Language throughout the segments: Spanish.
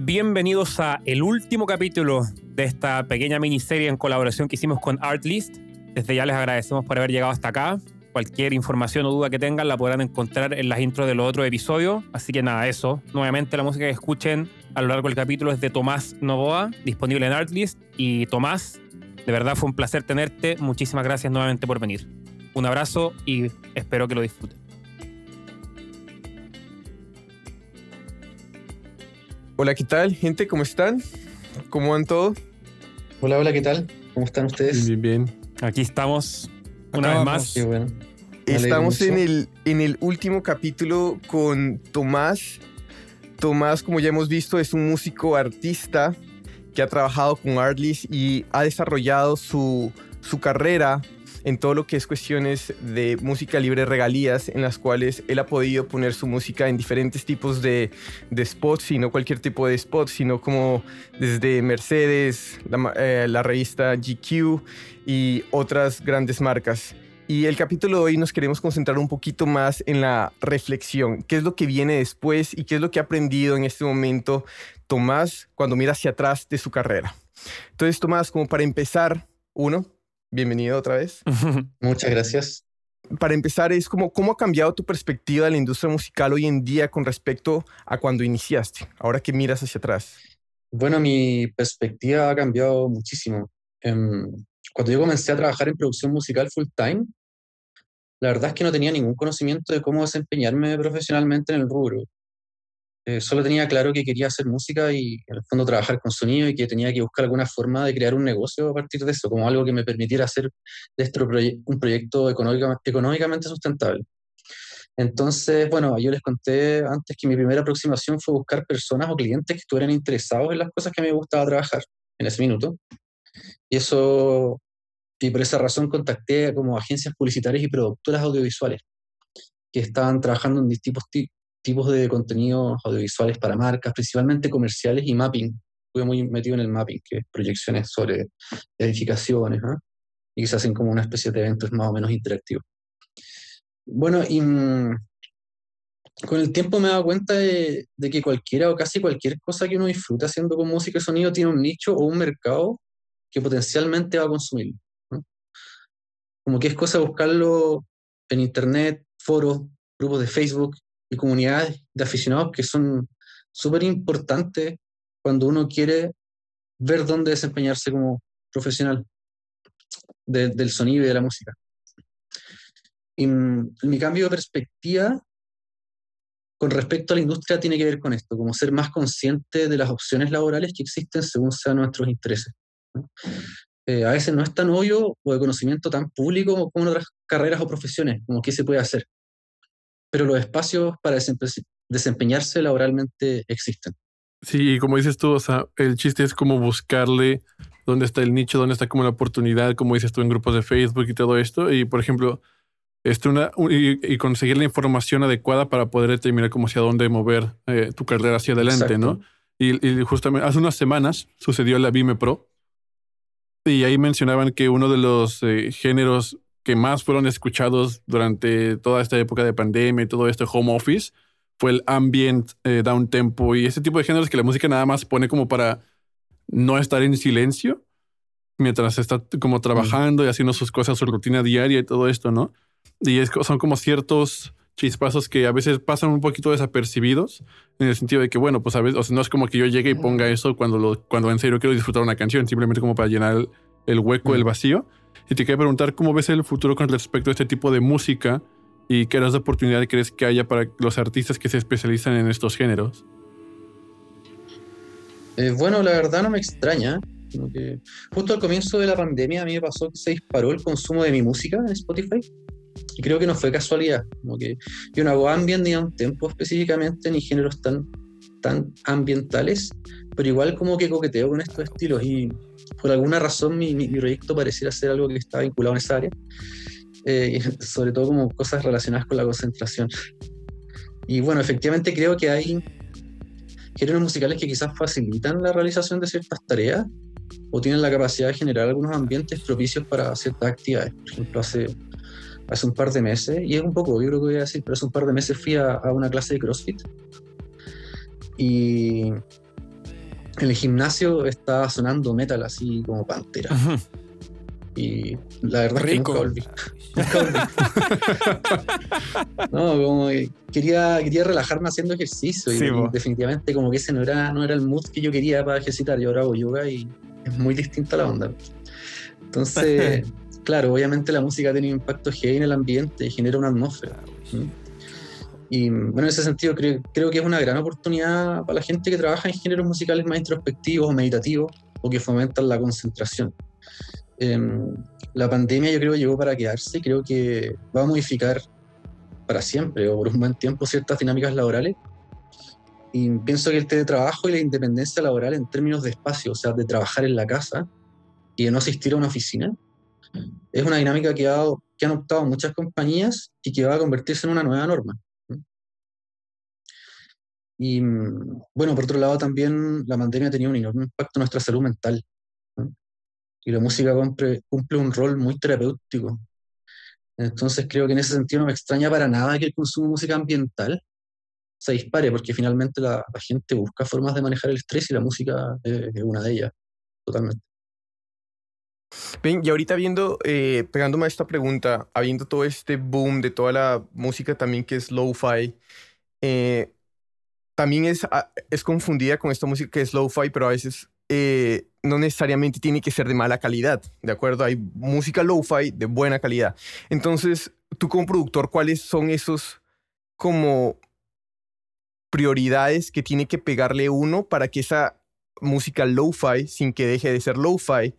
Bienvenidos a el último capítulo de esta pequeña miniserie en colaboración que hicimos con Artlist. Desde ya les agradecemos por haber llegado hasta acá. Cualquier información o duda que tengan la podrán encontrar en las intros de los otros episodios. Así que nada, eso. Nuevamente la música que escuchen a lo largo del capítulo es de Tomás Novoa, disponible en Artlist. Y Tomás, de verdad fue un placer tenerte. Muchísimas gracias nuevamente por venir. Un abrazo y espero que lo disfruten. Hola, ¿qué tal, gente? ¿Cómo están? ¿Cómo van todo? Hola, hola, ¿qué tal? ¿Cómo están ustedes? Bien, bien. Aquí estamos una vez más. Qué bueno. Me Estamos en el, en el último capítulo con Tomás. Tomás, como ya hemos visto, es un músico artista que ha trabajado con Artlist y ha desarrollado su, su carrera en todo lo que es cuestiones de música libre regalías, en las cuales él ha podido poner su música en diferentes tipos de, spots, y no cualquier tipo de spots, sino como desde Mercedes, la, eh, la revista GQ y otras grandes marcas. Y el capítulo de hoy nos queremos concentrar un poquito más en la reflexión. ¿Qué es lo que viene después y qué es lo que ha aprendido en este momento Tomás cuando mira hacia atrás de su carrera? Entonces, Tomás, como para empezar, uno, bienvenido otra vez. Muchas gracias. Para empezar, es como cómo ha cambiado tu perspectiva de la industria musical hoy en día con respecto a cuando iniciaste, ahora que miras hacia atrás. Bueno, mi perspectiva ha cambiado muchísimo. Em, cuando yo comencé a trabajar en producción musical full time, la verdad es que no tenía ningún conocimiento de cómo desempeñarme profesionalmente en el rubro. Eh, solo tenía claro que quería hacer música y en el fondo trabajar con sonido y que tenía que buscar alguna forma de crear un negocio a partir de eso, como algo que me permitiera hacer de este proye- un proyecto económica- económicamente sustentable. Entonces, bueno, yo les conté antes que mi primera aproximación fue buscar personas o clientes que estuvieran interesados en las cosas que me gustaba trabajar en ese minuto. Y eso, y por esa razón contacté como agencias publicitarias y productoras audiovisuales que estaban trabajando en distintos ti- tipos de contenidos audiovisuales para marcas, principalmente comerciales y mapping. Estuve muy metido en el mapping, que es proyecciones sobre edificaciones, ¿ah? y se hacen como una especie de eventos más o menos interactivos. Bueno, y mm, con el tiempo me he dado cuenta de, que cualquiera o casi cualquier cosa que uno disfruta haciendo con música y sonido tiene un nicho o un mercado que potencialmente va a consumir. Como que es cosa buscarlo en internet, foros, grupos de Facebook y comunidades de aficionados que son súper importantes cuando uno quiere ver dónde desempeñarse como profesional de- del sonido y de la música. Y mm, mi cambio de perspectiva con respecto a la industria tiene que ver con esto, como ser más consciente de las opciones laborales que existen según sean nuestros intereses. Eh, a veces no es tan obvio o de conocimiento tan público como en otras carreras o profesiones, como qué se puede hacer. Pero los espacios para desempe- desempeñarse laboralmente existen. Sí, y como dices tú, o sea, el chiste es como buscarle dónde está el nicho, dónde está como la oportunidad, como dices tú en grupos de Facebook y todo esto. Y por ejemplo, este una, y, y conseguir la información adecuada para poder determinar como hacia dónde mover eh, tu carrera hacia adelante, Exacto. ¿no? Y, y justamente hace unas semanas sucedió la Vime Pro y ahí mencionaban que uno de los eh, géneros que más fueron escuchados durante toda esta época de pandemia y todo este home office fue el ambient, eh, down tempo y ese tipo de géneros que la música nada más pone como para no estar en silencio mientras está como trabajando y haciendo sus cosas, su rutina diaria y todo esto, ¿no? Y es, son como ciertos chispazos que a veces pasan un poquito desapercibidos en el sentido de que, bueno, pues a veces, o sea, no es como que yo llegue y ponga eso cuando, lo, cuando en serio quiero disfrutar una canción, simplemente como para llenar el, el hueco, el vacío. Y te quería preguntar cómo ves el futuro con respecto a este tipo de música y qué áreas de oportunidad crees que haya para los artistas que se especializan en estos géneros. Eh, bueno, la verdad no me extraña. justo al comienzo de la pandemia a mí me pasó que se disparó el consumo de mi música en Spotify. Y creo que no fue casualidad. Como que yo no hago ambient ni a un tempo específicamente, ni géneros tan, tan ambientales, pero igual como que coqueteo con estos estilos. Y por alguna razón mi, mi- mi proyecto pareciera ser algo que está vinculado en esa área. Eh, sobre todo como cosas relacionadas con la concentración. Y bueno, efectivamente creo que hay géneros musicales que quizás facilitan la realización de ciertas tareas o tienen la capacidad de generar algunos ambientes propicios para ciertas actividades. Por ejemplo, hace, hace un par de meses, y es un poco obvio lo que voy a decir, pero hace un par de meses fui a, a una clase de CrossFit y en el gimnasio estaba sonando metal así como pantera. Y la verdad es que nunca volví. no, como quería, quería relajarme haciendo ejercicio y, definitivamente como que ese no era, no era el mood que yo quería para ejercitar. Yo ahora hago yoga y es muy distinta la onda. Entonces, claro, obviamente la música tiene un impacto heavy en el ambiente y genera una atmósfera. Y bueno, en ese sentido creo, creo que es una gran oportunidad para la gente que trabaja en géneros musicales más introspectivos o meditativos o que fomentan la concentración. Em, la pandemia yo creo llegó para quedarse, creo que va a modificar para siempre o por un buen tiempo ciertas dinámicas laborales. Y pienso que el teletrabajo y la independencia laboral en términos de espacio, o sea, de trabajar en la casa y de no asistir a una oficina, es una dinámica que, ha, que han optado muchas compañías y que va a convertirse en una nueva norma. Y bueno, por otro lado también la pandemia ha tenido un enorme impacto en nuestra salud mental. Y la música cumple, cumple un rol muy terapéutico. Entonces creo que en ese sentido no me extraña para nada que el consumo de música ambiental se dispare, porque finalmente la, gente busca formas de manejar el estrés y la música es, una de ellas, totalmente. Ven, y ahorita viendo, eh, pegándome a esta pregunta, habiendo todo este boom de toda la música también que es lo-fi, eh, también es, ah, es confundida con esta música que es lo-fi, pero a veces eh, no necesariamente tiene que ser de mala calidad, ¿de acuerdo? Hay música lo-fi de buena calidad. Entonces, tú como productor, ¿cuáles son esos como prioridades que tiene que pegarle uno para que esa música lo-fi, sin que deje de ser lo-fi,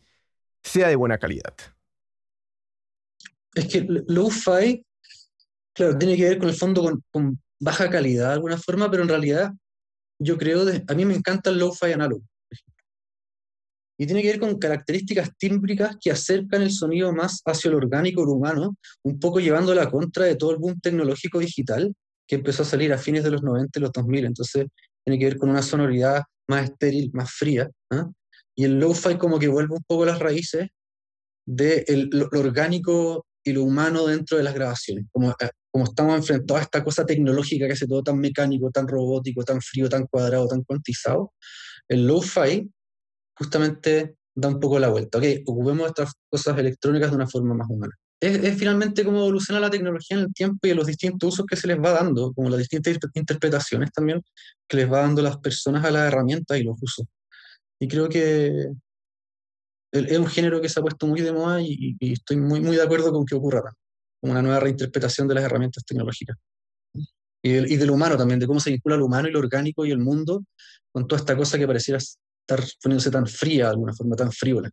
sea de buena calidad? Es que lo-fi, claro, tiene que ver con el fondo con, baja calidad de alguna forma, pero en realidad yo creo, a mí me encanta el lo-fi análogo. Y tiene que ver con características tímbricas que acercan el sonido más hacia lo orgánico humano, un poco llevando la contra de todo el boom tecnológico digital que empezó a salir a fines de los 90 y los 2000. Entonces, tiene que ver con una sonoridad más estéril, más fría. ¿ah? Y el lo-fi como que vuelve un poco las raíces de lo, orgánico y lo humano dentro de las grabaciones. Como, eh, como estamos enfrentados a esta cosa tecnológica que hace todo tan mecánico, tan robótico, tan frío, tan cuadrado, tan cuantizado, el lo-fi justamente da un poco la vuelta. Ok, ocupemos estas cosas electrónicas de una forma más humana. Es, finalmente cómo evoluciona la tecnología en el tiempo y los distintos usos que se les va dando, como las distintas interpretaciones también que les va dando las personas a las herramientas y los usos. Y creo que es un género que se ha puesto muy de moda y, estoy muy, de acuerdo con que ocurra una nueva reinterpretación de las herramientas tecnológicas. Y, y del humano también, de cómo se vincula lo humano y lo orgánico y el mundo con toda esta cosa que pareciera estar poniéndose tan fría de alguna forma, tan frívola.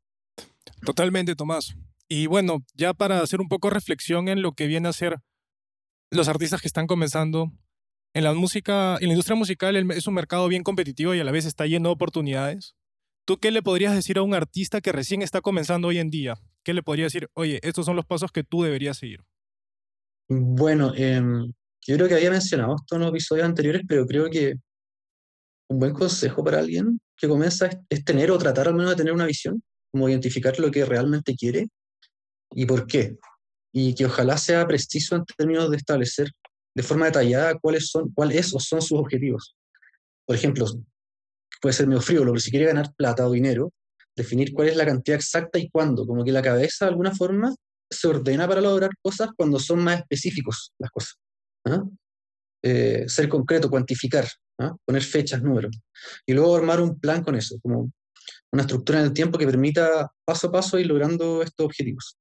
Totalmente, Tomás. Y bueno, ya para hacer un poco reflexión en lo que viene a ser los artistas que están comenzando, en la música, en la industria musical es un mercado bien competitivo y a la vez está lleno de oportunidades. ¿Tú qué le podrías decir a un artista que recién está comenzando hoy en día? ¿Qué le podría decir? Oye, estos son los pasos que tú deberías seguir. Bueno, em, yo creo que había mencionado esto en los episodios anteriores, pero creo que un buen consejo para alguien que comienza es, tener o tratar al menos de tener una visión, como identificar lo que realmente quiere y por qué. Y que ojalá sea preciso en términos de establecer de forma detallada cuáles son, cuáles o son sus objetivos. Por ejemplo, puede ser medio frío, pero si quiere ganar plata o dinero, definir cuál es la cantidad exacta y cuándo. Como que la cabeza de alguna forma se ordena para lograr cosas cuando son más específicos las cosas. ¿ah? Eh, ser concreto, cuantificar. ¿ah? poner fechas, números, y luego armar un plan con eso, como una estructura en el tiempo que permita paso a paso ir logrando estos objetivos.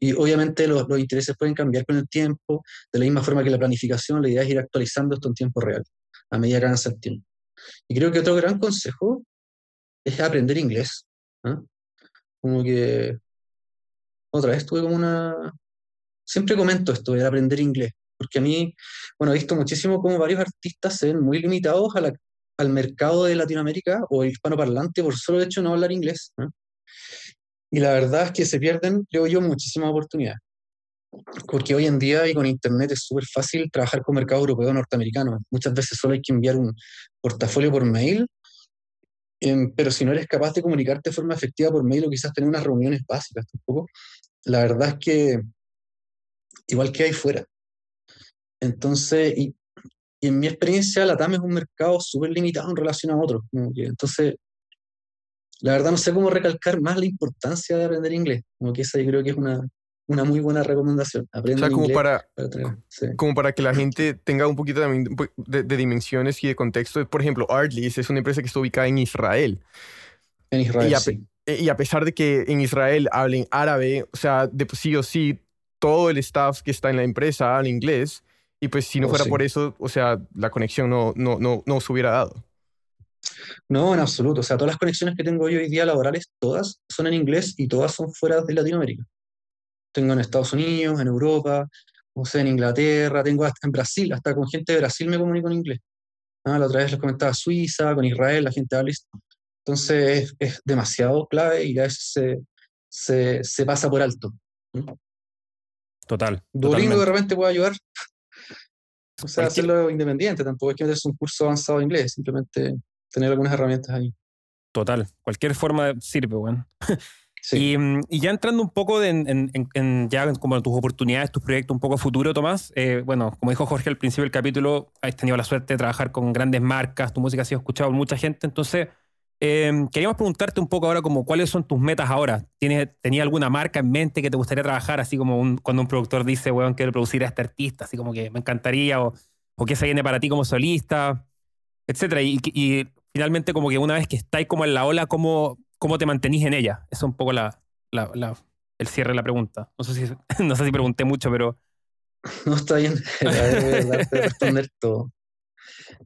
Y obviamente los, los, intereses pueden cambiar con el tiempo, de la misma forma que la planificación, la idea es ir actualizando esto en tiempo real, a medida que avanza el tiempo. Y creo que otro gran consejo es aprender inglés. ¿ah? Como que otra vez tuve como una... Siempre comento esto de aprender inglés. Porque a mí, bueno, he visto muchísimo cómo varios artistas se ven muy limitados al mercado de Latinoamérica o hispanoparlante por solo hecho de no hablar inglés. Y la verdad es que se pierden, creo yo, muchísimas oportunidades. Porque hoy en día y con Internet es súper fácil trabajar con mercado europeo norteamericano. Muchas veces solo hay que enviar un portafolio por mail, em, pero si no eres capaz de comunicarte de forma efectiva por mail o quizás tener unas reuniones básicas tampoco, la verdad es que igual que hay fuera. Entonces, y, en mi experiencia, la TAM es un mercado súper limitado en relación a otros. entonces, la verdad no sé cómo recalcar más la importancia de aprender inglés. Como que esa yo creo que es una, una muy buena recomendación. Aprender como inglés para, para tener- sí. como para que la gente tenga un poquito también de, de- de dimensiones y de contexto. Por ejemplo, Artlist es una empresa que está ubicada en Israel. En Israel, Y a, sí. Pe- y a pesar de que en Israel hablen árabe, o sea, de sí o sí, todo el staff que está en la empresa habla inglés. Y pues si no Oh, fuera sí. por eso, o sea, la conexión no, no, no, no se hubiera dado. No, en absoluto. O sea, todas las conexiones que tengo yo hoy día laborales, todas son en inglés y todas son fuera de Latinoamérica. Tengo en Estados Unidos, en Europa, o sea, en Inglaterra, tengo hasta en Brasil, hasta con gente de Brasil me comunico en inglés. Ah, la otra vez les comentaba Suiza, con Israel, la gente habla. Entonces es, es demasiado clave y a veces se, se, se pasa por alto. Total. Duolingo de repente puede ayudar. O sea, Cualquier- hacerlo independiente, tampoco hay que meterse un curso avanzado de inglés, simplemente tener algunas herramientas ahí. Total. Cualquier forma sirve, weón. Sí. Y, mm, y ya entrando un poco en, en- en- en ya como tus oportunidades, tus proyectos un poco a futuro, Tomás, eh, bueno, como dijo Jorge al principio del capítulo, has tenido la suerte de trabajar con grandes marcas, tu música ha sido escuchada por mucha gente, entonces eh, queríamos preguntarte un poco ahora como cuáles son tus metas ahora. ¿Tienes, ¿Tenías alguna marca en mente que te gustaría trabajar? Así como cuando un productor dice, weón, quiero producir a este artista, así como que me encantaría, o, qué se viene para ti como solista, etcétera. Y, finalmente como que una vez que estáis como en la ola, ¿cómo, cómo te mantenís en ella? Es un poco la, el cierre de la pregunta. No sé si, no sé si pregunté mucho, pero No está bien, voy a responder todo.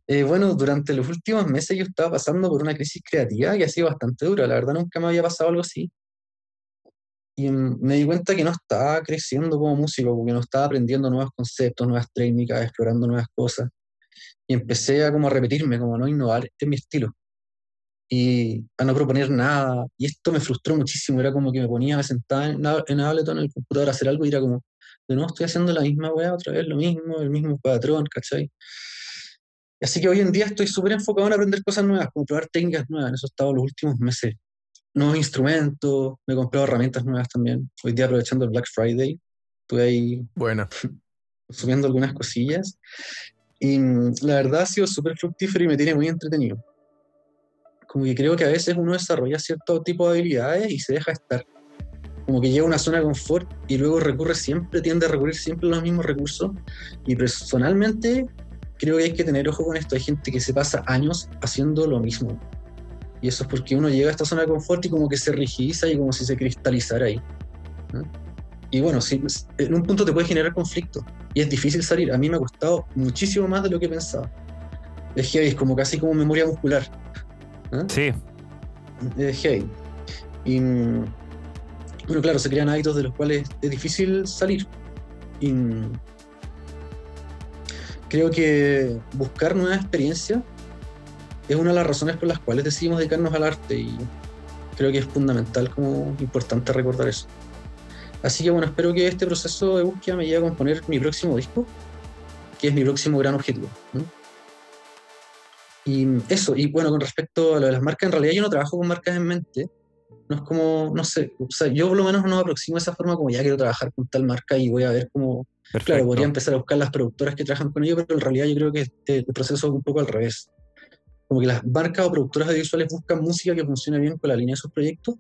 Eh, bueno, durante los últimos meses yo estaba pasando por una crisis creativa que ha sido bastante dura. La verdad nunca me había pasado algo así. Y mm, me di cuenta que no estaba creciendo como músico, porque no estaba aprendiendo nuevos conceptos, nuevas técnicas, explorando nuevas cosas. Y empecé a como a repetirme, como a no innovar en mi estilo. Y a no proponer nada. Y esto me frustró muchísimo. Era como que me ponía, me sentaba en, en Ableton, en el computador a hacer algo y era como, de nuevo estoy haciendo la misma weá, otra vez lo mismo, el mismo patrón, ¿cachai? Así que hoy en día estoy súper enfocado en aprender cosas nuevas, como probar técnicas nuevas, en eso he estado los últimos meses. Nuevos instrumentos, me he comprado herramientas nuevas también. Hoy día aprovechando el Black Friday, estuve ahí Bueno, subiendo algunas cosillas. Y mm, la verdad ha sido súper fructífero y me tiene muy entretenido. Como que creo que a veces uno desarrolla cierto tipo de habilidades y se deja estar. Como que llega a una zona de confort y luego recurre siempre, tiende a recurrir siempre a los mismos recursos. Y personalmente creo que hay que tener ojo con esto. Hay gente que se pasa años haciendo lo mismo. Y eso es porque uno llega a esta zona de confort y como que se rigidiza y como si se cristalizara ahí. ¿no? Y bueno, sí, en un punto te puede generar conflicto y es difícil salir. A mí me ha costado muchísimo más de lo que pensaba. Es heavy, es como casi como memoria muscular. sí, Es heavy. Y mm, bueno, claro, se crean hábitos de los cuales es difícil salir. Y mm, creo que buscar nuevas experiencias es una de las razones por las cuales decidimos dedicarnos al arte y creo que es fundamental como importante recordar eso. Así que bueno, espero que este proceso de búsqueda me lleve a componer mi próximo disco, que es mi próximo gran objetivo. ¿no? Y eso, y bueno, con respecto a lo de las marcas, en realidad yo no trabajo con marcas en mente. No es como, no sé, o sea, yo por lo menos no me aproximo de esa forma como ya quiero trabajar con tal marca y voy a ver cómo, perfecto. claro, podría empezar a buscar las productoras que trabajan con ellos, pero en realidad yo creo que este- el proceso es un poco al revés. Como que las marcas o productoras audiovisuales buscan música que funcione bien con la línea de sus proyectos.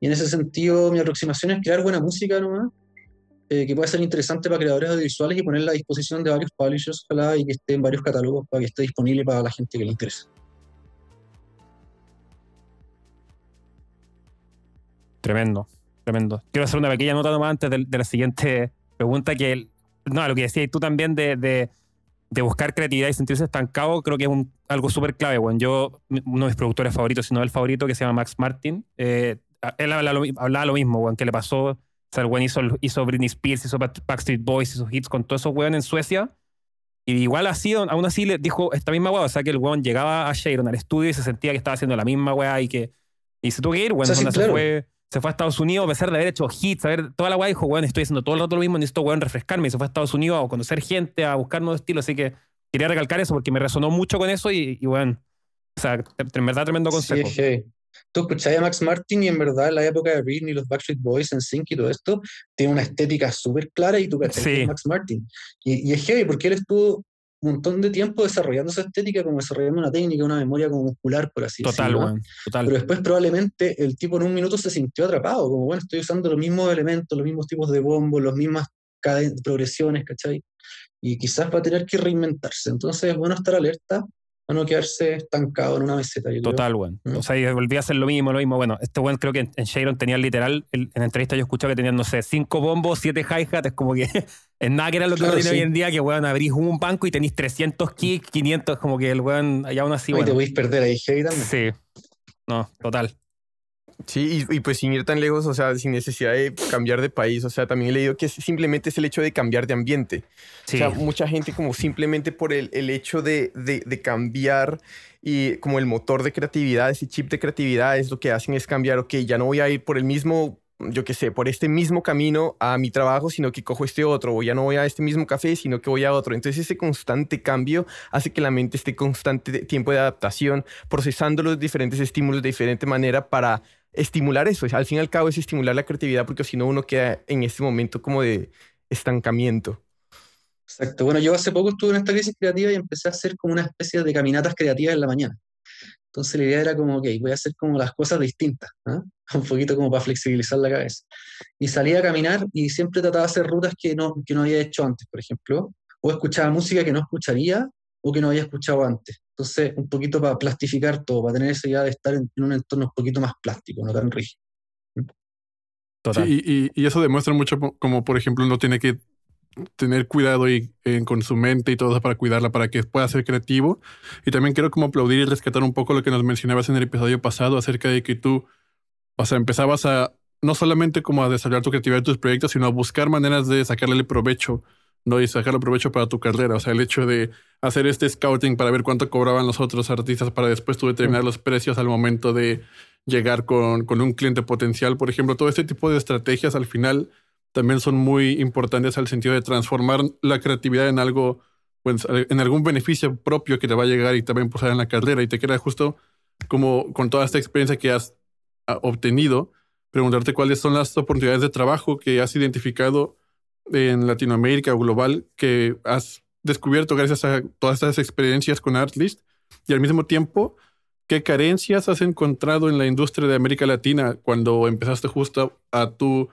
Y en ese sentido, mi aproximación es crear buena música nomás, eh, que pueda ser interesante para creadores audiovisuales y ponerla a disposición de varios publishers, ojalá, y que esté en varios catálogos para que esté disponible para la gente que le interese. Tremendo, tremendo. Quiero hacer una pequeña nota nomás antes de, de la siguiente pregunta, que no, lo que decías tú también de, de, de buscar creatividad y sentirse estancado, creo que es un- algo súper clave. Bueno, yo, uno de mis productores favoritos, si no el favorito, que se llama Max Martin, eh, él habla lo, hablaba lo mismo, bueno, que le pasó, o sea, el weón hizo, hizo Britney Spears, hizo Back- Backstreet Boys, hizo hits con todos esos weón en Suecia. Y igual así, aún así le dijo esta misma weá, o sea que el weón llegaba a Sharon al estudio y se sentía que estaba haciendo la misma weá y que y se tuvo que ir, bueno, O sea, sí, onda, se fue se fue a Estados Unidos a pesar de haber hecho hits, a ver, toda la weá dijo, weón, estoy haciendo todo el rato lo mismo, necesito, weón, refrescarme. Y se fue a Estados Unidos a conocer gente, a buscar nuevos estilos. Así que quería recalcar eso porque me resonó mucho con eso y, y bueno, o sea, en verdad tremendo Sí, consejo. es heavy. Tú escuchabas a Max Martin y en verdad en la época de Britney, los Backstreet Boys, en Sync y todo esto, tiene una estética súper clara y tú cachai Sí. Max Martin. Y, y es heavy porque él estuvo montón de tiempo desarrollando esa estética, como desarrollando una técnica, una memoria como muscular, por así Total, decirlo. weón. Total. Pero después probablemente el tipo en un minuto se sintió atrapado, como bueno, estoy usando los mismos elementos, los mismos tipos de bombo, las mismas progresiones, ¿cachai? Y quizás va a tener que reinventarse. Entonces es bueno estar alerta a no quedarse estancado en una meseta. yo. Total, weón. Mm. O sea, y volví a hacer lo mismo, lo mismo. Bueno, este weón creo que en, en Sharon tenía literal, en entrevista yo escuchaba que tenían, no sé, cinco bombos, siete hi-hat, es como que es nada que era lo que Claro, uno tiene sí. hoy en día, que weón, abrís un banco y tenéis 300 kicks, 500, es como que el weón, y aún así, y te bueno. podéis perder ahí heavy también. Sí. No, total. Sí, y, y pues sin ir tan lejos, o sea, sin necesidad de cambiar de país, o sea, también he leído que simplemente es el hecho de cambiar de ambiente. Sí. O sea, mucha gente como simplemente por el, el hecho de, de- de cambiar y como el motor de creatividad, ese chip de creatividad es lo que hacen es cambiar, ok, ya no voy a ir por el mismo, yo qué sé, por este mismo camino a mi trabajo, sino que cojo este otro, o ya no voy a este mismo café, sino que voy a otro. Entonces ese constante cambio hace que la mente esté constante tiempo de adaptación, procesando los diferentes estímulos de diferente manera para estimular eso. Al fin y al cabo es estimular la creatividad porque si no uno queda en este momento como de estancamiento. Exacto. Bueno, yo hace poco estuve en esta crisis creativa y empecé a hacer como una especie de caminatas creativas en la mañana. Entonces la idea era como, ok, voy a hacer como las cosas distintas, ¿ah? un poquito como para flexibilizar la cabeza. Y salía a caminar y siempre trataba de hacer rutas que no, que no había hecho antes, por ejemplo, o escuchaba música que no escucharía o que no había escuchado antes. Entonces, un poquito para plastificar todo, para tener esa idea de estar en, en un entorno un poquito más plástico, no tan rígido. Total. Sí, y, eso demuestra mucho como, por ejemplo, uno tiene que tener cuidado y, eh, con su mente y todo eso para cuidarla, para que pueda ser creativo. Y también quiero como aplaudir y rescatar un poco lo que nos mencionabas en el episodio pasado acerca de que tú, o sea, empezabas a no solamente como a desarrollar tu creatividad en tus proyectos, sino a buscar maneras de sacarle provecho, ¿no? Y sacarle provecho para tu carrera. O sea, el hecho de hacer este scouting para ver cuánto cobraban los otros artistas para después tú determinar los precios al momento de llegar con, con un cliente potencial, por ejemplo, todo este tipo de estrategias al final también son muy importantes al sentido de transformar la creatividad en algo, pues, en algún beneficio propio que te va a llegar y también impulsar en la carrera. Y te queda justo como con toda esta experiencia que has ah, obtenido, preguntarte cuáles son las oportunidades de trabajo que has identificado en Latinoamérica o global que has descubierto gracias a todas estas experiencias con Artlist y al mismo tiempo ¿Qué carencias has encontrado en la industria de América Latina cuando empezaste justo a tú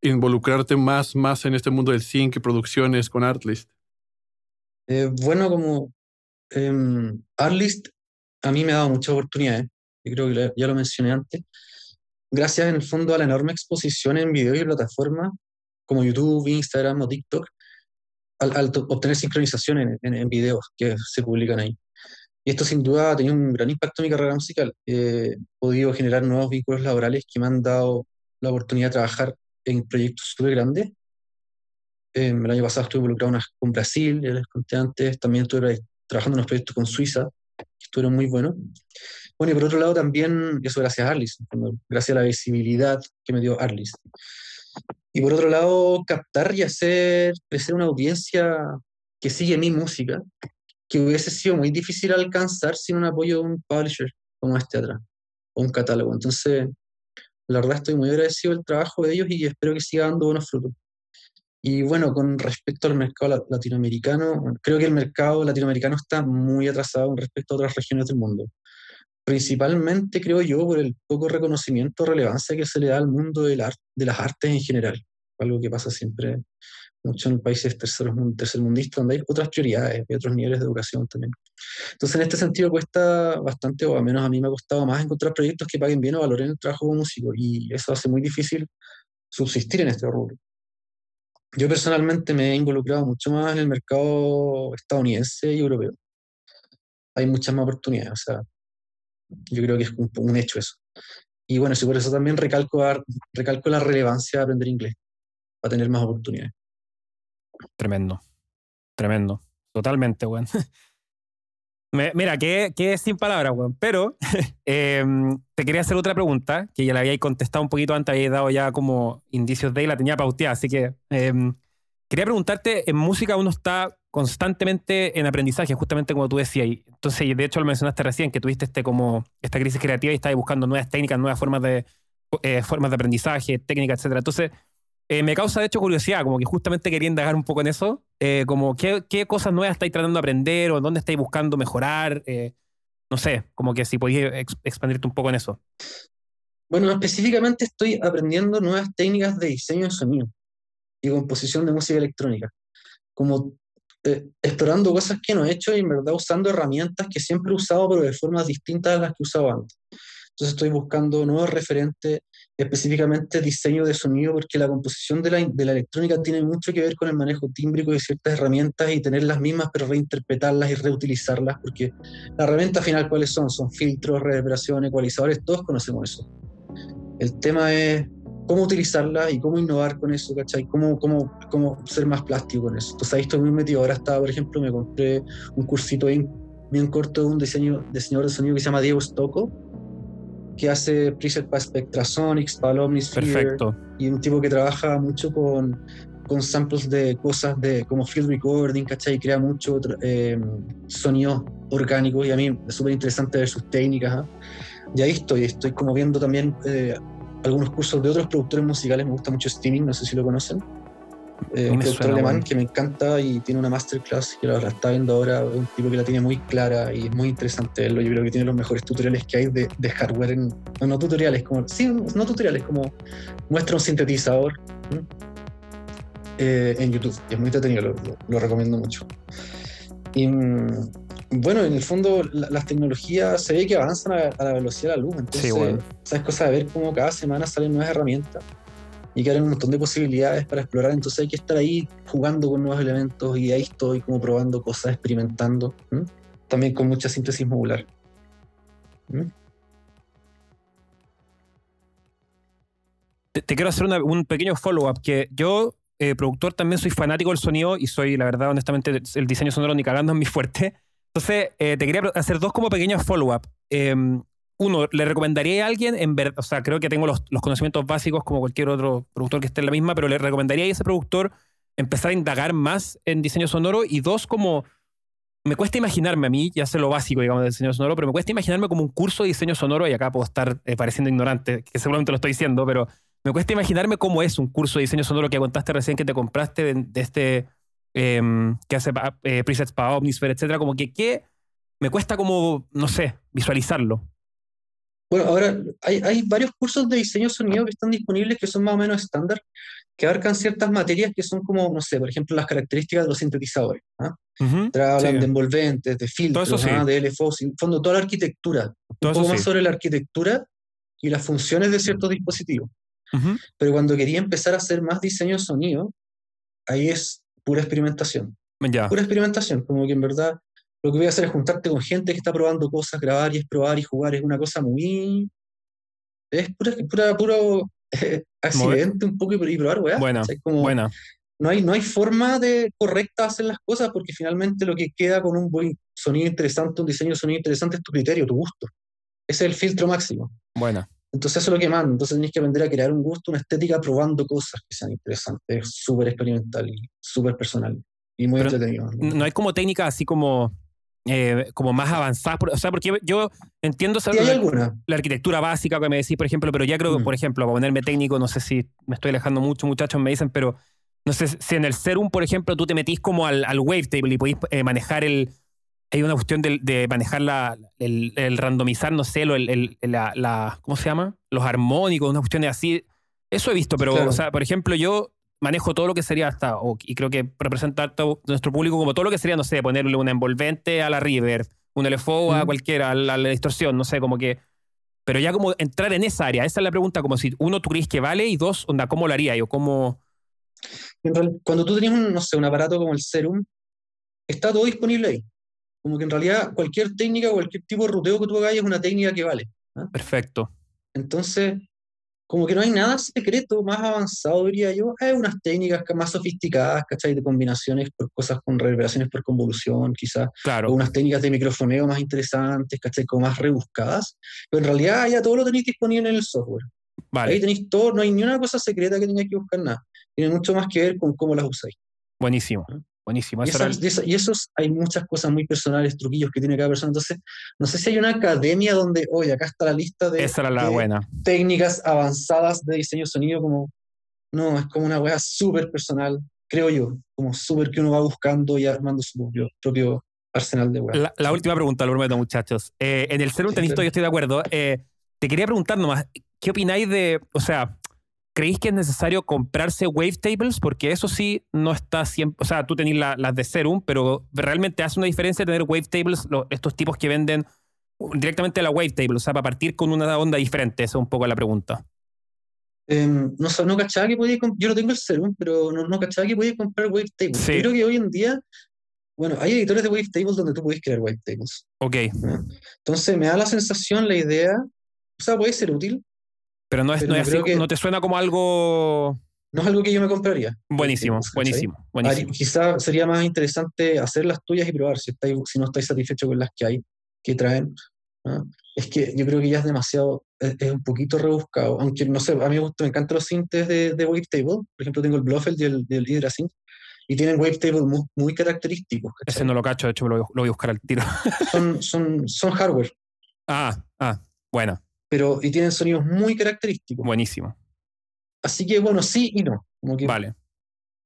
involucrarte más, más en este mundo del sync y producciones con Artlist? Eh, bueno, como em, Artlist a mí me ha dado muchas oportunidades, yo creo que ya lo mencioné antes, gracias en el fondo a la enorme exposición en videos y plataformas como YouTube, Instagram o TikTok, al, obtener sincronización en, videos que se publican ahí. Y esto sin duda ha tenido un gran impacto en mi carrera musical. Eh, podido generar nuevos vínculos laborales que me han dado la oportunidad de trabajar en proyectos súper grandes. Eh, el año pasado estuve involucrado con Brasil, ya les conté antes, también estuve trabajando en unos proyectos con Suiza, que estuvieron muy buenos. Bueno, y por otro lado también, eso gracias a Arlis, gracias a la visibilidad que me dio Arlis. Y por otro lado, captar y hacer crecer una audiencia que sigue mi música, que hubiese sido muy difícil alcanzar sin un apoyo de un publisher como este atrás, o un catálogo. Entonces, la verdad estoy muy agradecido del trabajo de ellos y espero que siga dando buenos frutos. Y bueno, con respecto al mercado la- latinoamericano, creo que el mercado latinoamericano está muy atrasado respecto a otras regiones del mundo. Principalmente, creo yo, por el poco reconocimiento o relevancia que se le da al mundo de las artes en general. Algo que pasa siempre mucho en países terceros, mun- tercermundistas, donde hay otras prioridades y otros niveles de educación también. Entonces, en este sentido, cuesta bastante, o al menos a mí me ha costado más encontrar proyectos que paguen bien o valoren el trabajo como músico, y eso hace muy difícil subsistir en este rubro. Yo personalmente me he involucrado mucho más en el mercado estadounidense y europeo. Hay muchas más oportunidades, o sea, yo creo que es un, un hecho eso. Y bueno, sí, por eso también recalco, recalco la relevancia de aprender inglés, para tener más oportunidades. Tremendo. Tremendo. Totalmente, weón. Mira, que, que sin palabras, weón. Pero em, te quería hacer otra pregunta, que ya la habíais contestado un poquito antes, habíais dado ya como indicios de y la tenía pauteada, así que em, quería preguntarte, en música uno está constantemente en aprendizaje, justamente como tú decías, entonces de hecho lo mencionaste recién, que tuviste este como esta crisis creativa y estabas buscando nuevas técnicas, nuevas formas de, eh, formas de aprendizaje, técnicas, etcétera. Entonces, eh, me causa de hecho curiosidad, como que justamente quería indagar un poco en eso, eh, como qué, qué, cosas nuevas estáis tratando de aprender o dónde estáis buscando mejorar, no sé, como que si podías expandirte un poco en eso. Bueno, específicamente estoy aprendiendo nuevas técnicas de diseño de sonido y composición de música electrónica, como explorando cosas que no he hecho y en verdad usando herramientas que siempre he usado, pero de formas distintas a las que usaba antes. Entonces estoy buscando nuevos referentes, específicamente diseño de sonido, porque la composición de la, de la, electrónica tiene mucho que ver con el manejo tímbrico de ciertas herramientas y tener las mismas, pero reinterpretarlas y reutilizarlas, porque las herramientas final, ¿cuáles son? Son filtros, reverberación, ecualizadores, todos conocemos eso. El tema es cómo utilizarlas y cómo innovar con eso, ¿cachai? Cómo, cómo, cómo ser más plástico con eso. Entonces ahí estoy muy metido. Ahora estaba, por ejemplo, me compré un cursito bien, bien corto de un diseño, diseñador de sonido que se llama Diego Stocco, que hace preset para Spectrasonics, para Omnisphere. Perfecto. Y un tipo que trabaja mucho con, con samples de cosas de, como field recording, ¿cachai? Y crea mucho eh, sonidos orgánicos y a mí es súper interesante ver sus técnicas. ¿ah? Y ahí estoy, estoy como viendo también eh, algunos cursos de otros productores musicales, me gusta mucho Steaming, no sé si lo conocen. Eh, un productor alemán que me encanta y tiene una masterclass que la, está viendo ahora, un tipo que la tiene muy clara y es muy interesante verlo. Yo creo que tiene los mejores tutoriales que hay de, de hardware, en, no, tutoriales, como, sí, no tutoriales, como muestra un sintetizador eh, en YouTube. Es muy entretenido, lo, lo, recomiendo mucho. Y mm, bueno, en el fondo las tecnologías se ve que avanzan a, la velocidad de la luz, entonces, sí, ¿sabes? Cosa de ver cómo cada semana salen nuevas herramientas y que hay un montón de posibilidades para explorar, entonces hay que estar ahí jugando con nuevos elementos y ahí estoy como probando cosas, experimentando, también con mucha síntesis modular. Te, quiero hacer un pequeño follow-up, que yo, eh, productor, también soy fanático del sonido y soy, la verdad, honestamente, el diseño sonoro ni cagando es mi fuerte. Entonces, eh, te quería hacer dos como pequeños follow-up. Em, uno, ¿le recomendaría a alguien, en ver, o sea, creo que tengo los, conocimientos básicos como cualquier otro productor que esté en la misma, pero le recomendaría a ese productor empezar a indagar más en diseño sonoro y dos, como me cuesta imaginarme a mí, ya sé lo básico, digamos, de diseño sonoro, pero me cuesta imaginarme como un curso de diseño sonoro, y acá puedo estar eh, pareciendo ignorante, que seguramente lo estoy diciendo, pero me cuesta imaginarme cómo es un curso de diseño sonoro que contaste recién que te compraste de, este, em, que hace eh, presets para Omnisphere, etcétera, como que, ¿qué? Me cuesta como, no sé, visualizarlo. Bueno, ahora hay, hay, varios cursos de diseño sonido que están disponibles que son más o menos estándar, que abarcan ciertas materias que son como, no sé, por ejemplo, las características de los sintetizadores. ¿ah? hablan de envolventes, de filtros, ¿ah? de LFO, en fondo toda la arquitectura. un poco más sobre la arquitectura y las funciones de ciertos dispositivos. Pero cuando quería empezar a hacer más diseño sonido, ahí es pura experimentación. Pura experimentación, como que en verdad lo que voy a hacer es juntarte con gente que está probando cosas, grabar y es probar y jugar, es una cosa muy... Es pura, pura puro eh, accidente un poco y, probar, weá. Buena, buena. No hay, no hay forma de correcta de hacer las cosas porque finalmente lo que queda con un buen sonido interesante, un diseño de sonido interesante es tu criterio, tu gusto. Ese es el filtro máximo. Buena. Entonces eso es lo que manda. Entonces tienes que aprender a crear un gusto, una estética probando cosas que sean interesantes. Es súper experimental y súper personal. Y muy entretenido. No hay como técnica así como eh, como más avanzadas. O sea, porque yo entiendo la, la, arquitectura básica que me decís, por ejemplo, pero ya creo que, mm. por ejemplo, para ponerme técnico, no sé si me estoy alejando mucho, muchachos me dicen, pero no sé si en el Serum, por ejemplo, tú te metís como al, al wavetable y podéis eh, manejar el. Hay una cuestión de, de manejar la, el, el, randomizar, no sé, el, el, la, la, ¿Cómo se llama? Los armónicos, una cuestión de así. Eso he visto, pero, o sea, por ejemplo, yo manejo todo lo que sería hasta, y creo que representa todo nuestro público como todo lo que sería, no sé, ponerle una envolvente a la river, un LFO a cualquiera, a la, distorsión, no sé, como que... Pero ya como entrar en esa área, esa es la pregunta, como si uno, tú crees que vale y dos, onda, ¿cómo lo haría yo? ¿Cómo...? Cuando tú tenías, un, no sé, un aparato como el Serum, está todo disponible ahí. Como que en realidad cualquier técnica, cualquier tipo de ruteo que tú hagas es una técnica que vale. ¿ah? Perfecto. Entonces, como que no hay nada secreto más avanzado, diría yo. Hay unas técnicas más sofisticadas, ¿cachai? De combinaciones por cosas con reverberaciones por convolución, quizás. Claro. O unas técnicas de microfoneo más interesantes, ¿cachai? Como más rebuscadas. Pero en realidad ya todo lo tenéis disponible en el software. Vale. Ahí tenéis todo, no hay ni una cosa secreta que tengáis que buscar nada. Tiene mucho más que ver con cómo las usáis. Buenísimo. ¿Ah? Buenísimo. Y, esos, hay muchas cosas muy personales, truquillos que tiene cada persona. Entonces, no sé si hay una academia donde, oye, acá está la lista de, Esa era la buena. técnicas avanzadas de diseño sonido, como, No, es como una weá súper personal, creo yo, como súper que uno va buscando y armando su propio, propio arsenal de weá. La, la última pregunta, lo prometo, muchachos. Eh, en el ser un Sí, yo estoy de acuerdo. Eh, te quería preguntar nomás, ¿qué opináis de, o sea, ¿creéis que es necesario comprarse wavetables? Porque eso sí no está siempre, o sea, tú tenés la- las de Serum, pero realmente hace una diferencia tener wavetables, estos tipos que venden directamente la wavetable, o sea, para partir con una onda diferente, esa es un poco la pregunta. Em, no, no cachaba que podía, yo no tengo el serum, pero no, no cachaba que podía comprar wavetable. Sí. Yo creo que hoy en día, bueno, hay editores de wavetables donde tú puedes crear wavetables. Ok, Entonces me da la sensación, la idea, o sea, puede ser útil, pero no, es, Pero no, no es así- que- no te suena como algo no es algo que yo me compraría. buenísimo, buenísimo, buenísimo. Quizá sería más interesante hacer las tuyas y probar si, estáis, si no estáis satisfechos con las que hay, que traen. ¿ah? Es que yo creo que ya es demasiado, es, es un poquito rebuscado, aunque no sé, a mí me, gusta, me encantan los sintes de, de Wavetable, por ejemplo tengo el Blofeld y el, el Hydra Synth, y tienen Wavetable muy, muy característicos, Ese ¿cachai? no lo cacho, de hecho lo, lo voy a buscar al tiro. son, son, son hardware, ah, ah, bueno, pero y tienen sonidos muy característicos. buenísimo. Así que bueno, sí y no, como que Vale.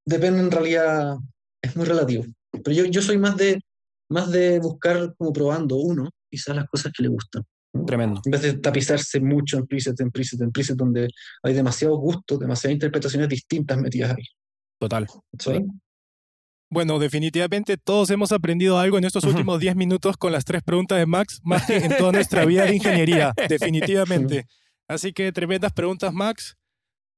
depende en realidad, es muy relativo. Pero yo, yo soy más de, más de buscar como probando uno, quizás las cosas que le gustan. Tremendo. En vez de tapizarse mucho en preset, en preset, en preset, donde hay demasiados gustos, demasiadas interpretaciones distintas metidas ahí. Total. ¿cachai? Bueno, definitivamente todos hemos aprendido algo en estos últimos 10 minutos con las tres preguntas de Max, más que en toda nuestra vida de ingeniería, definitivamente. Así que tremendas preguntas, Max.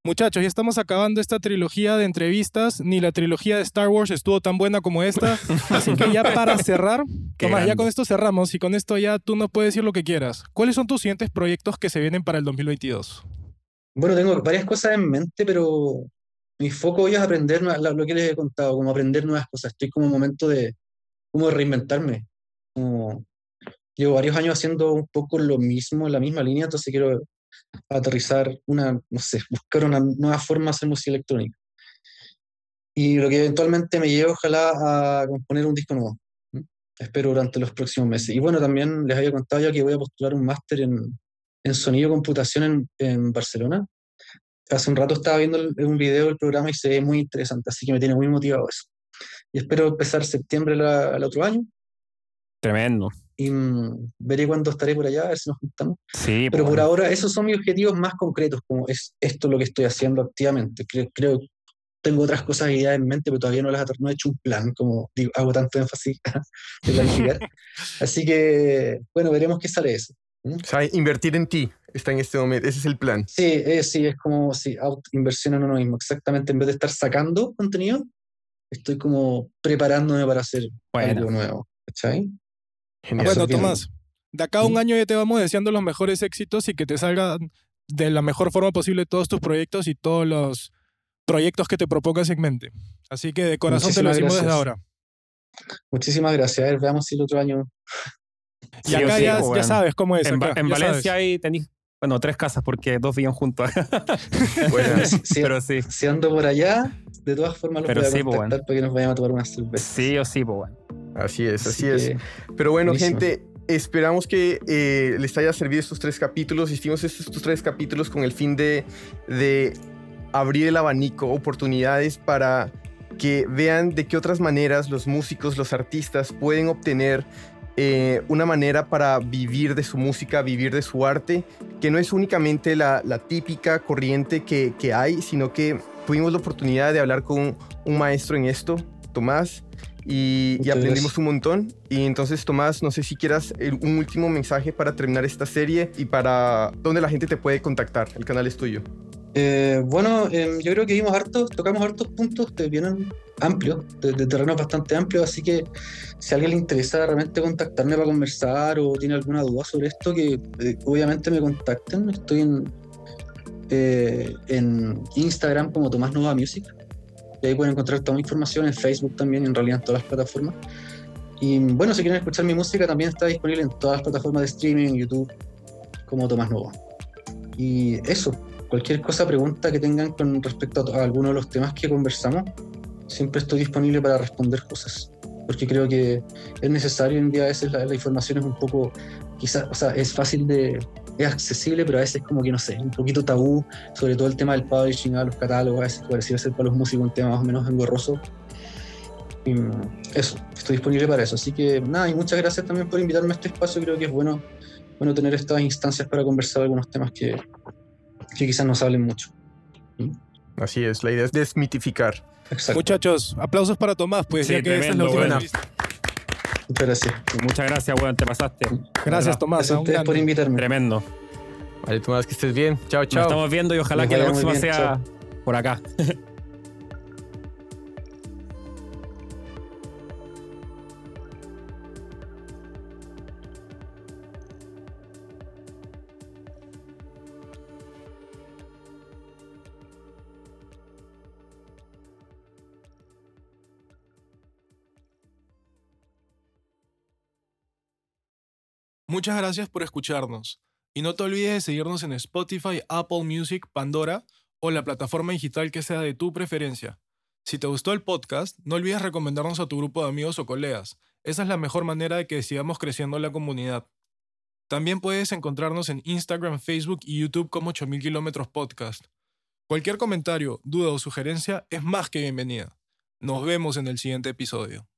Muchachos, ya estamos acabando esta trilogía de entrevistas. Ni la trilogía de Star Wars estuvo tan buena como esta. Así que ya para cerrar, Tomás, ya con esto cerramos y con esto ya tú nos puedes decir lo que quieras. ¿Cuáles son tus siguientes proyectos que se vienen para el 2022? Bueno, tengo varias cosas en mente, pero mi foco hoy es aprender lo que les he contado, como aprender nuevas cosas. Estoy como en un momento de, como reinventarme. Como, llevo varios años haciendo un poco lo mismo, la misma línea, entonces quiero aterrizar una, no sé, buscar una nueva forma de hacer música electrónica. Y lo que eventualmente me lleve, ojalá, a componer un disco nuevo. Espero durante los próximos meses. Y bueno, también les había contado ya que voy a postular un máster en, en sonido y computación en, en Barcelona. Hace un rato estaba viendo un video del programa y se ve muy interesante, así que me tiene muy motivado eso. Y espero empezar septiembre el otro año Tremendo. y mm, veré cuándo estaré por allá, a ver si nos juntamos. Sí, Pero pues, por ahora esos son mis objetivos más concretos, como es esto lo que estoy haciendo activamente. Creo, creo tengo otras cosas ideas en mente, pero todavía no las he- no he hecho un plan, como digo, hago tanto énfasis de planificar. Así que, bueno, veremos qué sale eso. O sea, invertir en ti está en este momento. Ese es el plan. Sí, eh, sí, es como sí, out- inversión en uno mismo. Exactamente, en vez de estar sacando contenido, estoy como preparándome para hacer Bueno. algo nuevo. ¿Cachai? Genial. Bueno, bien. Tomás, de acá a un año ya te vamos deseando los mejores éxitos y que te salgan de la mejor forma posible todos tus proyectos y todos los proyectos que te propongas en mente. Así que de corazón te lo Muchísimas decimos desde gracias. ahora. Muchísimas gracias. A ver, veamos si el otro año. Y Sí o acá sí, ya, pues, ya bueno. sabes cómo es. en, acá, en Valencia sabes. ahí tenéis, bueno, tres casas porque dos vivían juntos. Bueno, Si, Pero sí, si ando por allá, de todas formas los Pero voy a sí, pues, contactar para que nos vayamos a tomar unas cervezas. sí o sí, pues bueno. así es, así, Así es. Pero bueno, buenísimo. gente, esperamos que eh, les haya servido estos tres capítulos. Hicimos estos, estos tres capítulos con el fin de, de abrir el abanico, oportunidades para que vean de qué otras maneras los músicos, los artistas pueden obtener eh, una manera para vivir de su música, vivir de su arte, que no es únicamente la, la típica corriente que, que hay, sino que tuvimos la oportunidad de hablar con un maestro en esto, Tomás, y, aprendimos un montón. Y entonces, Tomás, no sé si quieras el- un último mensaje para terminar esta serie y para dónde la gente te puede contactar. El canal es tuyo. Eh, bueno, em, yo creo que vimos hartos, tocamos hartos puntos que vienen amplios, de, de terrenos bastante amplios, así que si a alguien le interesa realmente contactarme para conversar o tiene alguna duda sobre esto, que eh, obviamente me contacten. Estoy en, eh, en Instagram como Tomás Nova Music, y ahí pueden encontrar toda mi información, en Facebook también, en realidad en todas las plataformas. Y bueno, si quieren escuchar mi música, también está disponible en todas las plataformas de streaming, en YouTube, como Tomás Nova. Y eso, cualquier cosa, pregunta que tengan con respecto a, a alguno de los temas que conversamos, siempre estoy disponible para responder cosas. Porque creo que es necesario en día, a veces la, la información es un poco, quizás, o sea, es fácil de, es accesible, pero a veces como que no sé, un poquito tabú, sobre todo el tema del publishing, los catálogos, a veces parecía ser para los músicos un tema más o menos engorroso. Y mm, eso, estoy disponible para eso. Así que nada, y muchas gracias también por invitarme a este espacio. Creo que es bueno, bueno tener estas instancias para conversar algunos temas que, que quizás no se hablen mucho. Así es, la idea es desmitificar. Exacto. Muchachos, aplausos para Tomás, pues Sí, ya que esta es la tremendo, última. Muchas gracias. Muchas gracias, weón, te pasaste. Gracias. Tomás. Gracias a ustedes por invitarme. Tremendo. Vale, Tomás, que estés bien. Chao, Nos chao. estamos viendo y ojalá Nos que la próxima bien, sea por acá. Muchas gracias por escucharnos. Y no te olvides de seguirnos en Spotify, Apple Music, Pandora o la plataforma digital que sea de tu preferencia. Si te gustó el podcast, no olvides recomendarnos a tu grupo de amigos o colegas. Esa es la mejor manera de que sigamos creciendo la comunidad. También puedes encontrarnos en Instagram, Facebook y YouTube como 8000 kilómetros podcast. Cualquier comentario, duda o sugerencia es más que bienvenida. Nos vemos en el siguiente episodio.